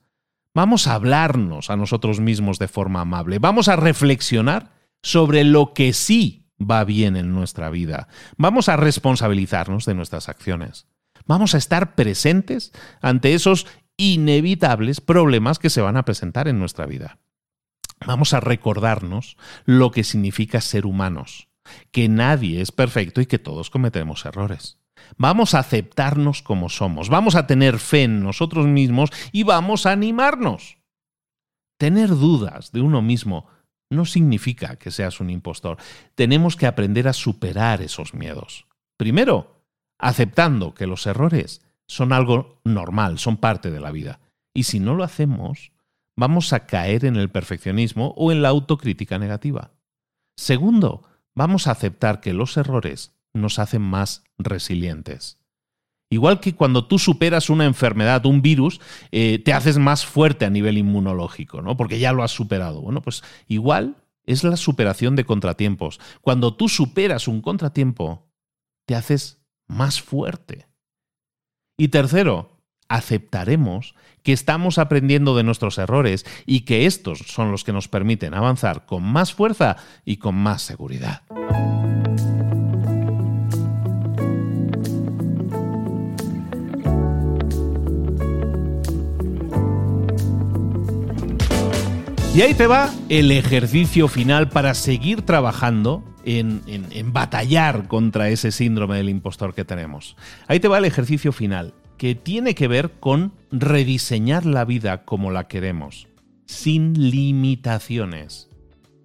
Vamos a hablarnos a nosotros mismos de forma amable. Vamos a reflexionar sobre lo que sí va bien en nuestra vida. Vamos a responsabilizarnos de nuestras acciones. Vamos a estar presentes ante esos inevitables problemas que se van a presentar en nuestra vida. Vamos a recordarnos lo que significa ser humanos, que nadie es perfecto y que todos cometemos errores. Vamos a aceptarnos como somos, vamos a tener fe en nosotros mismos y vamos a animarnos. Tener dudas de uno mismo no significa que seas un impostor. Tenemos que aprender a superar esos miedos. Primero, aceptando que los errores son algo normal, son parte de la vida. Y si no lo hacemos, vamos a caer en el perfeccionismo o en la autocrítica negativa. Segundo, vamos a aceptar que los errores nos hacen más resilientes. Igual que cuando tú superas una enfermedad, un virus, eh, te haces más fuerte a nivel inmunológico, ¿no? Porque ya lo has superado. Bueno, pues igual es la superación de contratiempos. Cuando tú superas un contratiempo, te haces más fuerte. Y tercero, aceptaremos que estamos aprendiendo de nuestros errores y que estos son los que nos permiten avanzar con más fuerza y con más seguridad. Y ahí te va el ejercicio final para seguir trabajando en, batallar contra ese síndrome del impostor que tenemos. Ahí te va el ejercicio final, que tiene que ver con rediseñar la vida como la queremos, sin limitaciones.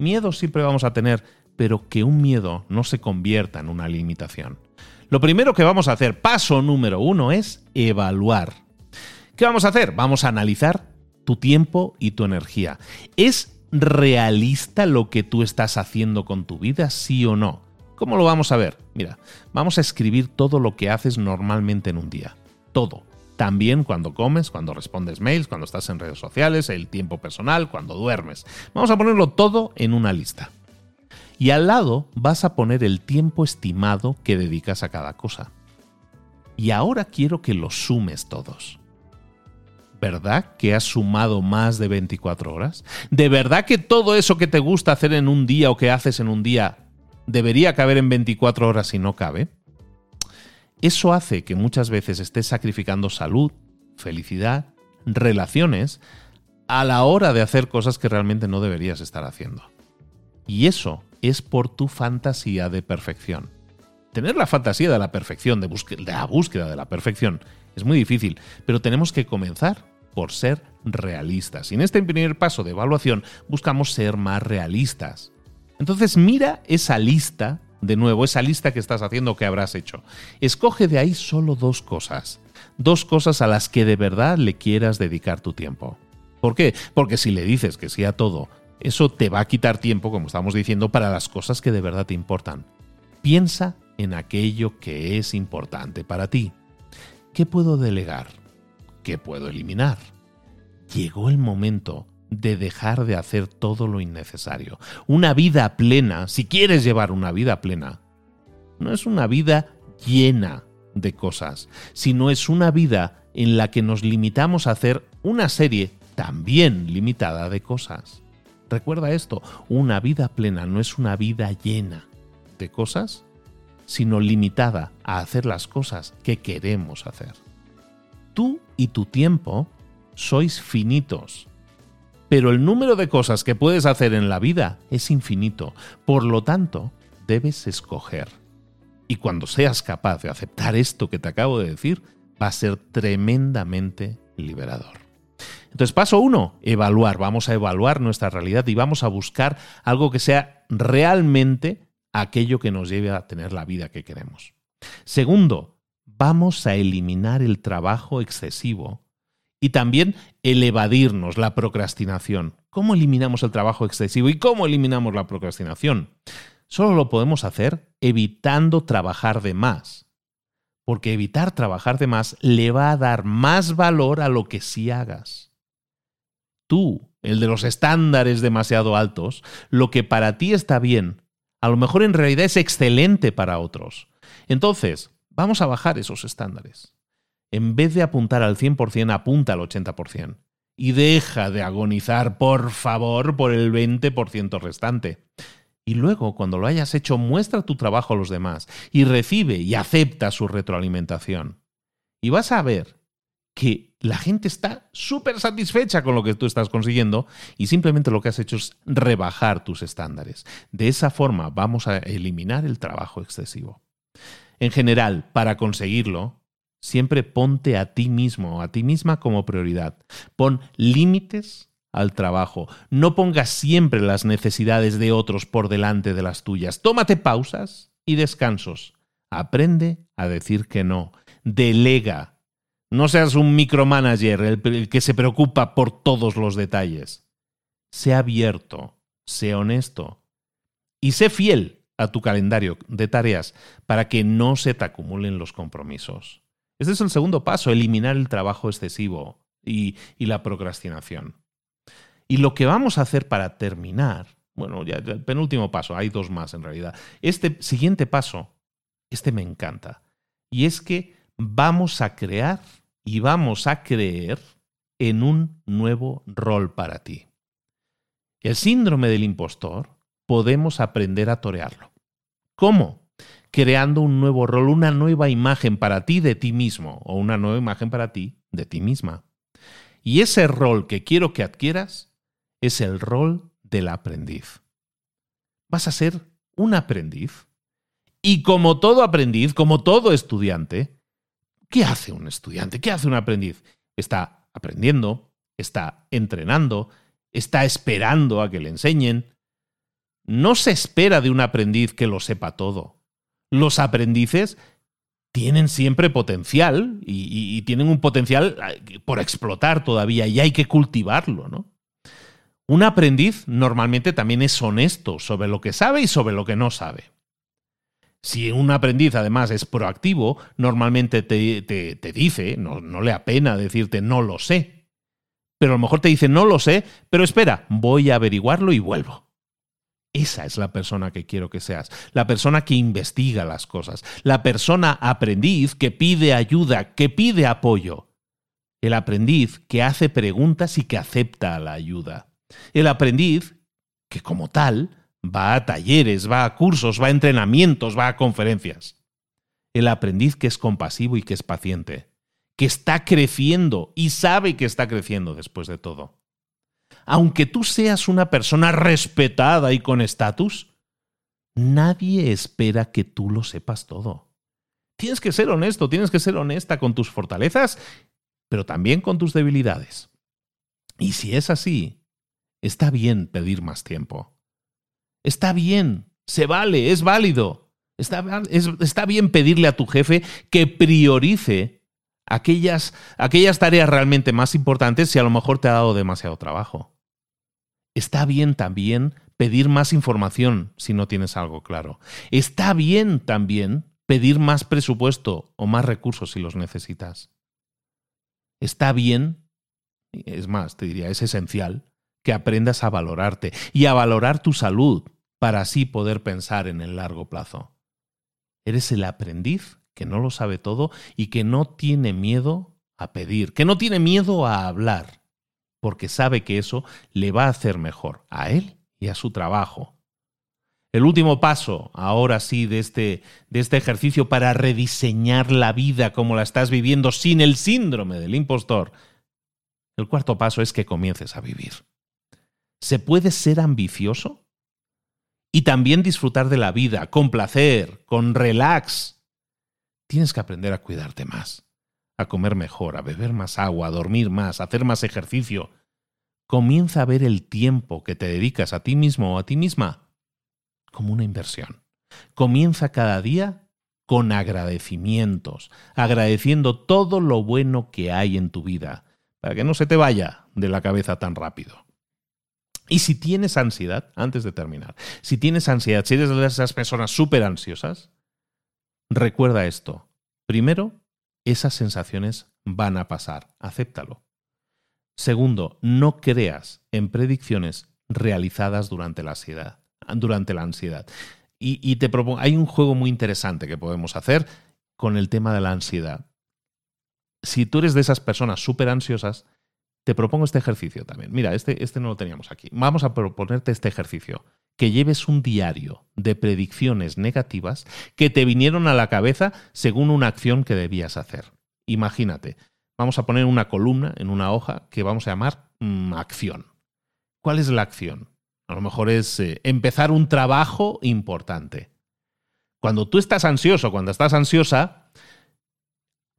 Miedo siempre vamos a tener, pero que un miedo no se convierta en una limitación. Lo primero que vamos a hacer, paso número uno, es evaluar. ¿Qué vamos a hacer? Vamos a analizar tu tiempo y tu energía. ¿Es realista lo que tú estás haciendo con tu vida, sí o no? ¿Cómo lo vamos a ver? Mira, vamos a escribir todo lo que haces normalmente en un día. Todo. También cuando comes, cuando respondes mails, cuando estás en redes sociales, el tiempo personal, cuando duermes. Vamos a ponerlo todo en una lista. Y al lado vas a poner el tiempo estimado que dedicas a cada cosa. Y ahora quiero que los sumes todos. ¿Verdad que has sumado más de 24 horas? ¿De verdad que todo eso que te gusta hacer en un día o que haces en un día debería caber en 24 horas y no cabe? Eso hace que muchas veces estés sacrificando salud, felicidad, relaciones, a la hora de hacer cosas que realmente no deberías estar haciendo. Y eso es por tu fantasía de perfección. Tener la fantasía de la perfección, de, de la búsqueda de la perfección, es muy difícil, pero tenemos que comenzar por ser realistas. Y en este primer paso de evaluación buscamos ser más realistas. Entonces mira esa lista, de nuevo, esa lista que estás haciendo que habrás hecho. Escoge de ahí solo dos cosas. Dos cosas a las que de verdad le quieras dedicar tu tiempo. ¿Por qué? Porque si le dices que sí a todo, eso te va a quitar tiempo, como estamos diciendo, para las cosas que de verdad te importan. Piensa en aquello que es importante para ti. ¿Qué puedo delegar? ¿Qué puedo eliminar? Llegó el momento de dejar de hacer todo lo innecesario. Una vida plena, si quieres llevar una vida plena, no es una vida llena de cosas, sino es una vida en la que nos limitamos a hacer una serie también limitada de cosas. Recuerda esto, una vida plena no es una vida llena de cosas, sino limitada a hacer las cosas que queremos hacer. Tú y tu tiempo sois finitos, pero el número de cosas que puedes hacer en la vida es infinito. Por lo tanto, debes escoger. Y cuando seas capaz de aceptar esto que te acabo de decir, va a ser tremendamente liberador. Entonces, paso uno, evaluar. Vamos a evaluar nuestra realidad y vamos a buscar algo que sea realmente aquello que nos lleve a tener la vida que queremos. Segundo, vamos a eliminar el trabajo excesivo y también el evadirnos, la procrastinación. ¿Cómo eliminamos el trabajo excesivo y cómo eliminamos la procrastinación? Solo lo podemos hacer evitando trabajar de más. Porque evitar trabajar de más le va a dar más valor a lo que sí hagas tú, el de los estándares demasiado altos, lo que para ti está bien, a lo mejor en realidad es excelente para otros. Entonces, vamos a bajar esos estándares. En vez de apuntar al 100%, apunta al 80%. Y deja de agonizar, por favor, por el 20% restante. Y luego, cuando lo hayas hecho, muestra tu trabajo a los demás y recibe y acepta su retroalimentación. Y vas a ver que la gente está súper satisfecha con lo que tú estás consiguiendo y simplemente lo que has hecho es rebajar tus estándares. De esa forma vamos a eliminar el trabajo excesivo. En general, para conseguirlo, siempre ponte a ti mismo a ti misma como prioridad. Pon límites al trabajo. No pongas siempre las necesidades de otros por delante de las tuyas. Tómate pausas y descansos. Aprende a decir que no. Delega no seas un micromanager, el, que se preocupa por todos los detalles. Sé abierto, sé honesto y sé fiel a tu calendario de tareas para que no se te acumulen los compromisos. Este es el segundo paso, eliminar el trabajo excesivo y, y la procrastinación. Y lo que vamos a hacer para terminar bueno, ya el penúltimo paso, hay dos más en realidad. Este siguiente paso, este me encanta. Y es que vamos a crear y vamos a creer en un nuevo rol para ti. El síndrome del impostor podemos aprender a torearlo. ¿Cómo? Creando un nuevo rol, una nueva imagen para ti de ti mismo o una nueva imagen para ti de ti misma. Y ese rol que quiero que adquieras es el rol del aprendiz. Vas a ser un aprendiz. Y como todo aprendiz, como todo estudiante, ¿qué hace un estudiante? ¿Qué hace un aprendiz? Está aprendiendo, está entrenando, está esperando a que le enseñen. No se espera de un aprendiz que lo sepa todo. Los aprendices tienen siempre potencial y, tienen un potencial por explotar todavía y hay que cultivarlo, ¿no? Un aprendiz normalmente también es honesto sobre lo que sabe y sobre lo que no sabe. Si un aprendiz además es proactivo, normalmente te, te, dice, no, no le apena decirte no lo sé, pero a lo mejor te dice no lo sé, pero espera, voy a averiguarlo y vuelvo. Esa es la persona que quiero que seas, la persona que investiga las cosas, la persona aprendiz que pide ayuda, que pide apoyo, el aprendiz que hace preguntas y que acepta la ayuda, el aprendiz que como tal va a talleres, va a cursos, va a entrenamientos, va a conferencias, el aprendiz que es compasivo y que es paciente, que está creciendo y sabe que está creciendo después de todo aunque tú seas una persona respetada y con estatus, nadie espera que tú lo sepas todo. Tienes que ser honesto, tienes que ser honesta con tus fortalezas, pero también con tus debilidades. Y si es así, está bien pedir más tiempo. Está bien, se vale, es válido. Está, está bien pedirle a tu jefe que priorice aquellas, aquellas tareas realmente más importantes si a lo mejor te ha dado demasiado trabajo. Está bien también pedir más información si no tienes algo claro. Está bien también pedir más presupuesto o más recursos si los necesitas. Está bien, es más, te diría, es esencial que aprendas a valorarte y a valorar tu salud para así poder pensar en el largo plazo. Eres el aprendiz que no lo sabe todo y que no tiene miedo a pedir, que no tiene miedo a hablar, porque sabe que eso le va a hacer mejor a él y a su trabajo. El último paso, ahora sí, de este, de este ejercicio para rediseñar la vida como la estás viviendo sin el síndrome del impostor, el cuarto paso es que comiences a vivir. ¿Se puede ser ambicioso? Y también disfrutar de la vida con placer, con relax. Tienes que aprender a cuidarte más a comer mejor, a beber más agua, a dormir más, a hacer más ejercicio. Comienza a ver el tiempo que te dedicas a ti mismo o a ti misma como una inversión. Comienza cada día con agradecimientos, agradeciendo todo lo bueno que hay en tu vida, para que no se te vaya de la cabeza tan rápido. Y si tienes ansiedad, antes de terminar, si tienes ansiedad, si eres de esas personas súper ansiosas, recuerda esto. Primero, esas sensaciones van a pasar. Acéptalo. Segundo, no creas en predicciones realizadas durante la ansiedad. Durante la ansiedad. Y, te propongo, hay un juego muy interesante que podemos hacer con el tema de la ansiedad. Si tú eres de esas personas súper ansiosas, te propongo este ejercicio también. Mira, este, este no lo teníamos aquí. Vamos a proponerte este ejercicio que lleves un diario de predicciones negativas que te vinieron a la cabeza según una acción que debías hacer. Imagínate, vamos a poner una columna en una hoja que vamos a llamar mm, acción. ¿Cuál es la acción? A lo mejor es eh, empezar un trabajo importante. Cuando tú estás ansioso, cuando estás ansiosa,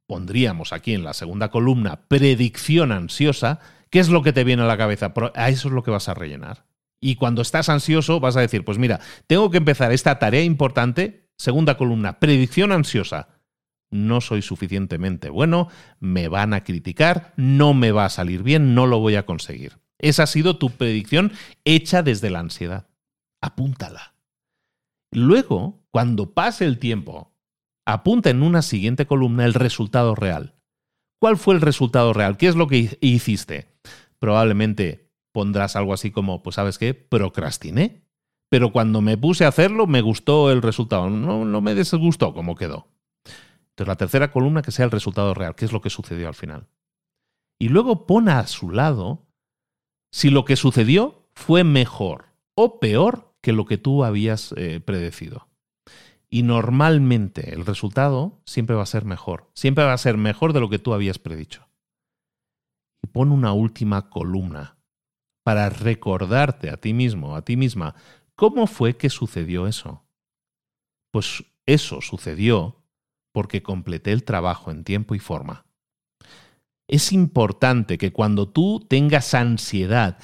pondríamos aquí en la segunda columna predicción ansiosa, ¿qué es lo que te viene a la cabeza? A eso es lo que vas a rellenar. Y cuando estás ansioso vas a decir, pues mira, tengo que empezar esta tarea importante, segunda columna, predicción ansiosa. No soy suficientemente bueno, me van a criticar, no me va a salir bien, no lo voy a conseguir. Esa ha sido tu predicción hecha desde la ansiedad. Apúntala. Luego, cuando pase el tiempo, apunta en una siguiente columna el resultado real. ¿Cuál fue el resultado real? ¿Qué es lo que hiciste? Probablemente pondrás algo así como, pues sabes qué, procrastiné. pero cuando me puse a hacerlo me gustó el resultado, no, me desgustó como quedó. Entonces la tercera columna que sea el resultado real, qué es lo que sucedió al final. Y luego pon a su lado si lo que sucedió fue mejor o peor que lo que tú habías eh, predecido. Y normalmente el resultado siempre va a ser mejor, siempre va a ser mejor de lo que tú habías predicho. Y pon una última columna para recordarte a ti mismo, a ti misma, cómo fue que sucedió eso. Pues eso sucedió porque completé el trabajo en tiempo y forma. Es importante que cuando tú tengas ansiedad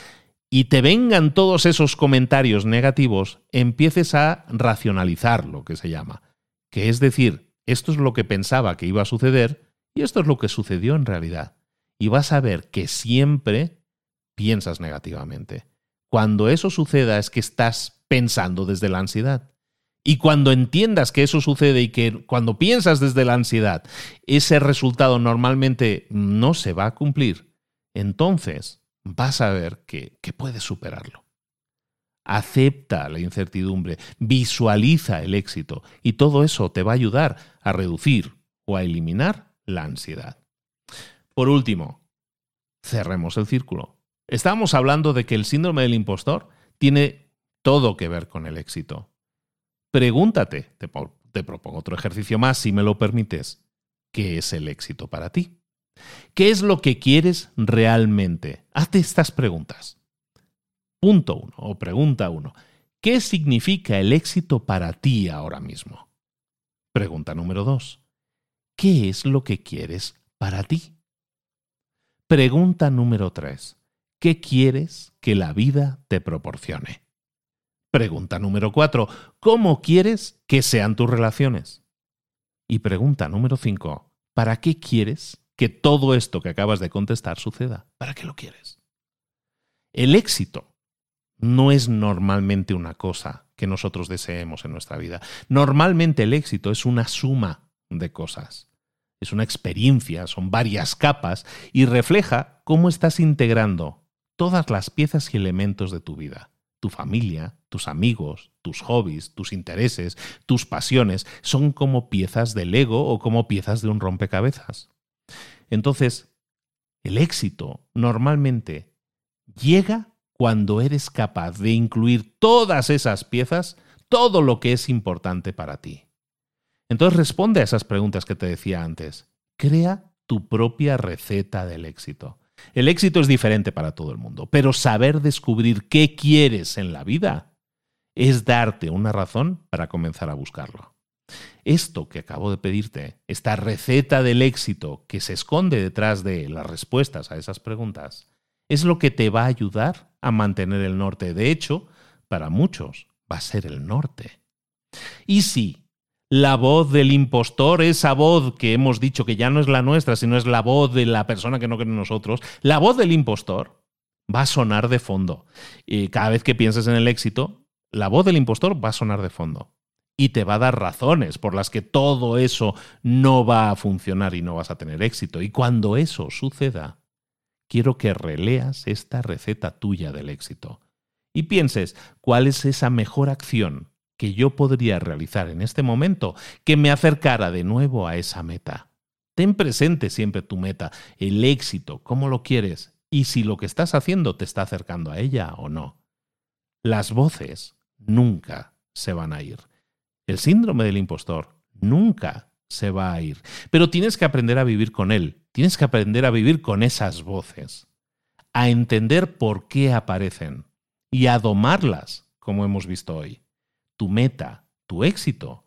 y te vengan todos esos comentarios negativos, empieces a racionalizar lo que se llama. Que es decir, esto es lo que pensaba que iba a suceder y esto es lo que sucedió en realidad. Y vas a ver que siempre piensas negativamente. Cuando eso suceda es que estás pensando desde la ansiedad. Y cuando entiendas que eso sucede y que cuando piensas desde la ansiedad, ese resultado normalmente no se va a cumplir, entonces vas a ver que, que puedes superarlo. Acepta la incertidumbre, visualiza el éxito y todo eso te va a ayudar a reducir o a eliminar la ansiedad. Por último, cerremos el círculo. Estamos hablando de que el síndrome del impostor tiene todo que ver con el éxito. Pregúntate, te, te propongo otro ejercicio más, si me lo permites, ¿qué es el éxito para ti? ¿Qué es lo que quieres realmente? Hazte estas preguntas. Punto uno o pregunta uno. ¿Qué significa el éxito para ti ahora mismo? Pregunta número dos. ¿Qué es lo que quieres para ti? Pregunta número tres. ¿Qué quieres que la vida te proporcione? Pregunta número cuatro, ¿cómo quieres que sean tus relaciones? Y pregunta número cinco, ¿para qué quieres que todo esto que acabas de contestar suceda? ¿Para qué lo quieres? El éxito no es normalmente una cosa que nosotros deseemos en nuestra vida. Normalmente el éxito es una suma de cosas. Es una experiencia, son varias capas y refleja cómo estás integrando todas las piezas y elementos de tu vida tu familia, tus amigos, tus hobbies, tus intereses, tus pasiones, son como piezas del ego o como piezas de un rompecabezas. Entonces, el éxito normalmente llega cuando eres capaz de incluir todas esas piezas, todo lo que es importante para ti. Entonces responde a esas preguntas que te decía antes. Crea tu propia receta del éxito. El éxito es diferente para todo el mundo, pero saber descubrir qué quieres en la vida es darte una razón para comenzar a buscarlo. Esto que acabo de pedirte, esta receta del éxito que se esconde detrás de las respuestas a esas preguntas, es lo que te va a ayudar a mantener el norte. De hecho, para muchos va a ser el norte. Y si la voz del impostor, esa voz que hemos dicho que ya no es la nuestra, sino es la voz de la persona que no cree nosotros, la voz del impostor va a sonar de fondo. Y cada vez que pienses en el éxito, la voz del impostor va a sonar de fondo. Y te va a dar razones por las que todo eso no va a funcionar y no vas a tener éxito. Y cuando eso suceda, quiero que releas esta receta tuya del éxito. Y pienses cuál es esa mejor acción que yo podría realizar en este momento que me acercara de nuevo a esa meta. Ten presente siempre tu meta, el éxito, cómo lo quieres y si lo que estás haciendo te está acercando a ella o no. Las voces nunca se van a ir. El síndrome del impostor nunca se va a ir. Pero tienes que aprender a vivir con él. Tienes que aprender a vivir con esas voces. A entender por qué aparecen y a domarlas, como hemos visto hoy tu meta, tu éxito,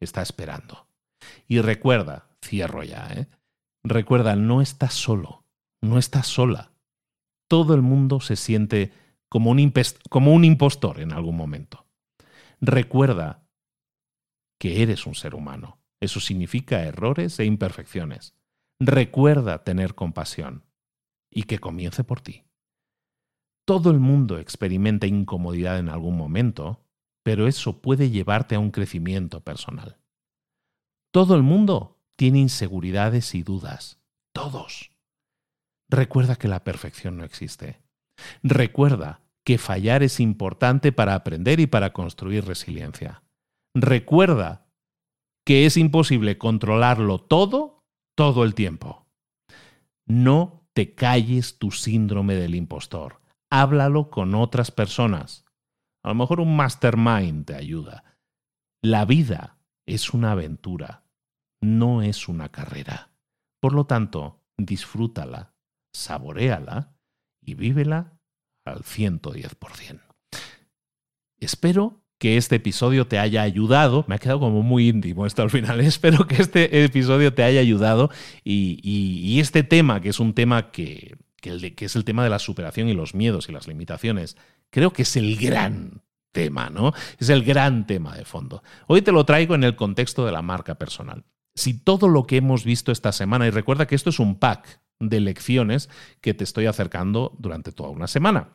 está esperando. Y recuerda, cierro ya, ¿eh? recuerda, no estás solo, no estás sola. Todo el mundo se siente como un, como un impostor en algún momento. Recuerda que eres un ser humano. Eso significa errores e imperfecciones. Recuerda tener compasión y que comience por ti. Todo el mundo experimenta incomodidad en algún momento pero eso puede llevarte a un crecimiento personal. Todo el mundo tiene inseguridades y dudas. Todos. Recuerda que la perfección no existe. Recuerda que fallar es importante para aprender y para construir resiliencia. Recuerda que es imposible controlarlo todo todo el tiempo. No te calles tu síndrome del impostor. Háblalo con otras personas. A lo mejor un mastermind te ayuda. La vida es una aventura, no es una carrera. Por lo tanto, disfrútala, saboréala y vívela al 110%. Espero que este episodio te haya ayudado. Me ha quedado como muy íntimo esto al final. Espero que este episodio te haya ayudado y, este tema, que es un tema que es el tema de la superación y los miedos y las limitaciones, creo que es el gran tema, ¿no? Es el gran tema de fondo. Hoy te lo traigo en el contexto de la marca personal. Si todo lo que hemos visto esta semana, y recuerda que esto es un pack de lecciones que te estoy acercando durante toda una semana.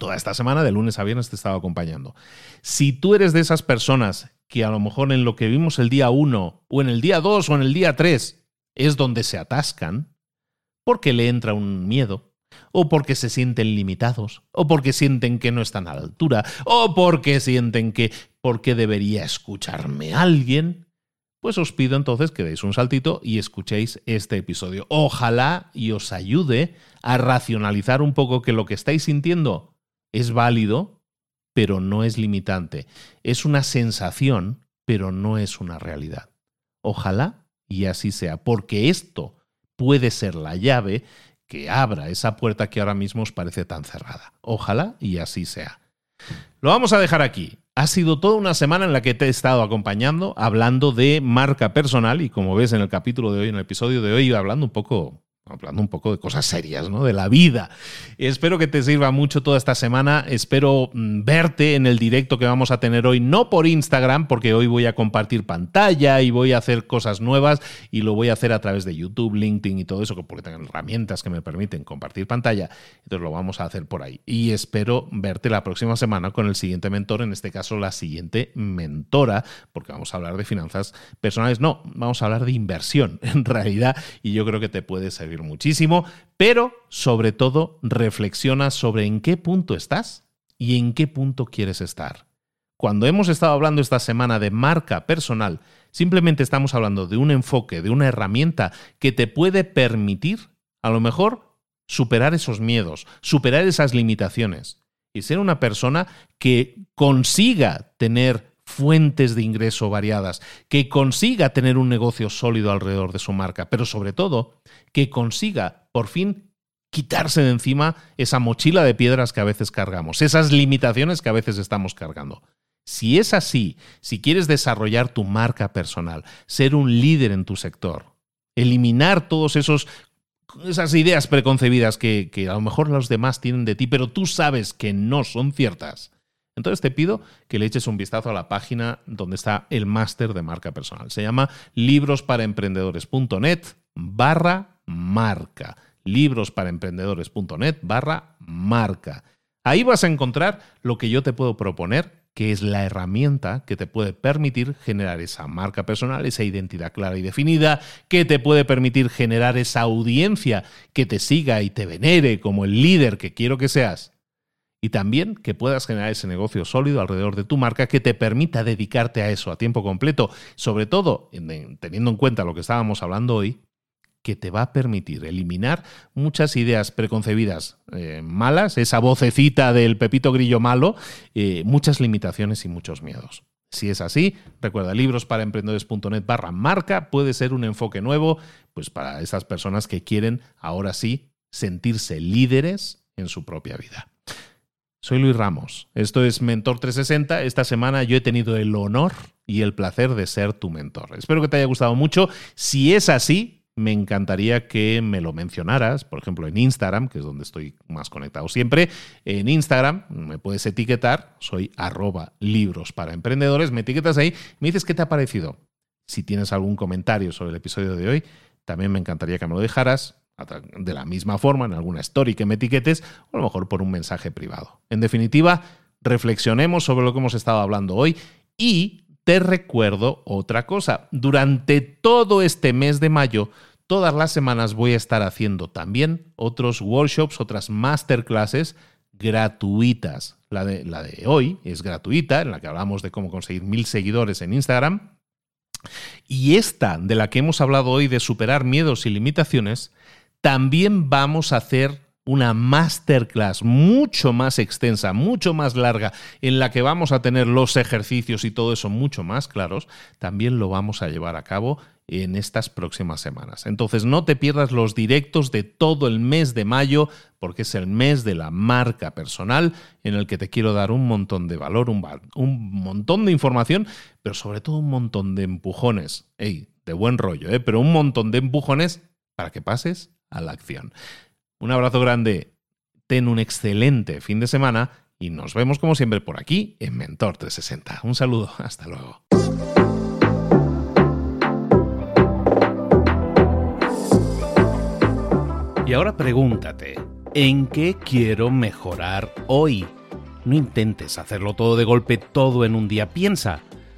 Toda esta semana, de lunes a viernes, te estaba acompañando. Si tú eres de esas personas que a lo mejor en lo que vimos el día 1 o en el día 2 o en el día 3 es donde se atascan, porque le entra un miedo, o porque se sienten limitados, o porque sienten que no están a la altura, o porque sienten que ¿por qué debería escucharme alguien? Pues os pido entonces que deis un saltito y escuchéis este episodio. Ojalá y os ayude a racionalizar un poco que lo que estáis sintiendo es válido, pero no es limitante. Es una sensación, pero no es una realidad. Ojalá y así sea, porque esto puede ser la llave que abra esa puerta que ahora mismo os parece tan cerrada. Ojalá y así sea. Lo vamos a dejar aquí. Ha sido toda una semana en la que te he estado acompañando, hablando de marca personal y como ves en el capítulo de hoy, en el episodio de hoy, hablando un poco hablando un poco de cosas serias, ¿no? De la vida. Espero que te sirva mucho toda esta semana. Espero mm, verte en el directo que vamos a tener hoy, no por Instagram, porque hoy voy a compartir pantalla y voy a hacer cosas nuevas y lo voy a hacer a través de YouTube, LinkedIn y todo eso, porque tengo herramientas que me permiten compartir pantalla. Entonces lo vamos a hacer por ahí. Y espero verte la próxima semana con el siguiente mentor, en este caso la siguiente mentora, porque vamos a hablar de finanzas personales. No, vamos a hablar de inversión en realidad y yo creo que te puede servir muchísimo, pero sobre todo reflexiona sobre en qué punto estás y en qué punto quieres estar. Cuando hemos estado hablando esta semana de marca personal, simplemente estamos hablando de un enfoque, de una herramienta que te puede permitir, a lo mejor, superar esos miedos, superar esas limitaciones y ser una persona que consiga tener fuentes de ingreso variadas, que consiga tener un negocio sólido alrededor de su marca, pero sobre todo que consiga por fin quitarse de encima esa mochila de piedras que a veces cargamos, esas limitaciones que a veces estamos cargando. Si es así, si quieres desarrollar tu marca personal, ser un líder en tu sector, eliminar todos esos esas ideas preconcebidas que, que, a lo mejor los demás tienen de ti, pero tú sabes que no son ciertas. Entonces te pido que le eches un vistazo a la página donde está el máster de marca personal. Se llama librosparaemprendedores.net barra marca. librosparaemprendedores.net barra marca. Ahí vas a encontrar lo que yo te puedo proponer, que es la herramienta que te puede permitir generar esa marca personal, esa identidad clara y definida, que te puede permitir generar esa audiencia que te siga y te venere como el líder que quiero que seas y también que puedas generar ese negocio sólido alrededor de tu marca que te permita dedicarte a eso a tiempo completo, sobre todo teniendo en cuenta lo que estábamos hablando hoy, que te va a permitir eliminar muchas ideas preconcebidas eh, malas, esa vocecita del pepito grillo malo, eh, muchas limitaciones y muchos miedos. Si es así, recuerda libros para emprendedores.net barra marca, puede ser un enfoque nuevo, pues para esas personas que quieren ahora sí sentirse líderes en su propia vida. Soy Luis Ramos. Esto es Mentor 360. Esta semana yo he tenido el honor y el placer de ser tu mentor. Espero que te haya gustado mucho. Si es así, me encantaría que me lo mencionaras, por ejemplo, en Instagram, que es donde estoy más conectado siempre. En Instagram me puedes etiquetar, soy arroba libros para emprendedores, me etiquetas ahí, me dices qué te ha parecido. Si tienes algún comentario sobre el episodio de hoy, también me encantaría que me lo dejaras de la misma forma en alguna story que me etiquetes o a lo mejor por un mensaje privado. En definitiva, reflexionemos sobre lo que hemos estado hablando hoy y te recuerdo otra cosa. Durante todo este mes de mayo, todas las semanas voy a estar haciendo también otros workshops, otras masterclasses gratuitas. La de, la de hoy es gratuita, en la que hablamos de cómo conseguir mil seguidores en Instagram. Y esta, de la que hemos hablado hoy, de superar miedos y limitaciones, también vamos a hacer una masterclass mucho más extensa, mucho más larga, en la que vamos a tener los ejercicios y todo eso mucho más claros, también lo vamos a llevar a cabo en estas próximas semanas. Entonces no te pierdas los directos de todo el mes de mayo, porque es el mes de la marca personal en el que te quiero dar un montón de valor, un, montón de información, pero sobre todo un montón de empujones. Ey, de buen rollo, ¿eh? pero un montón de empujones para que pases a la acción. Un abrazo grande, ten un excelente fin de semana y nos vemos como siempre por aquí en Mentor 360. Un saludo, hasta luego. Y ahora pregúntate, ¿en qué quiero mejorar hoy? No intentes hacerlo todo de golpe, todo en un día. Piensa,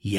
y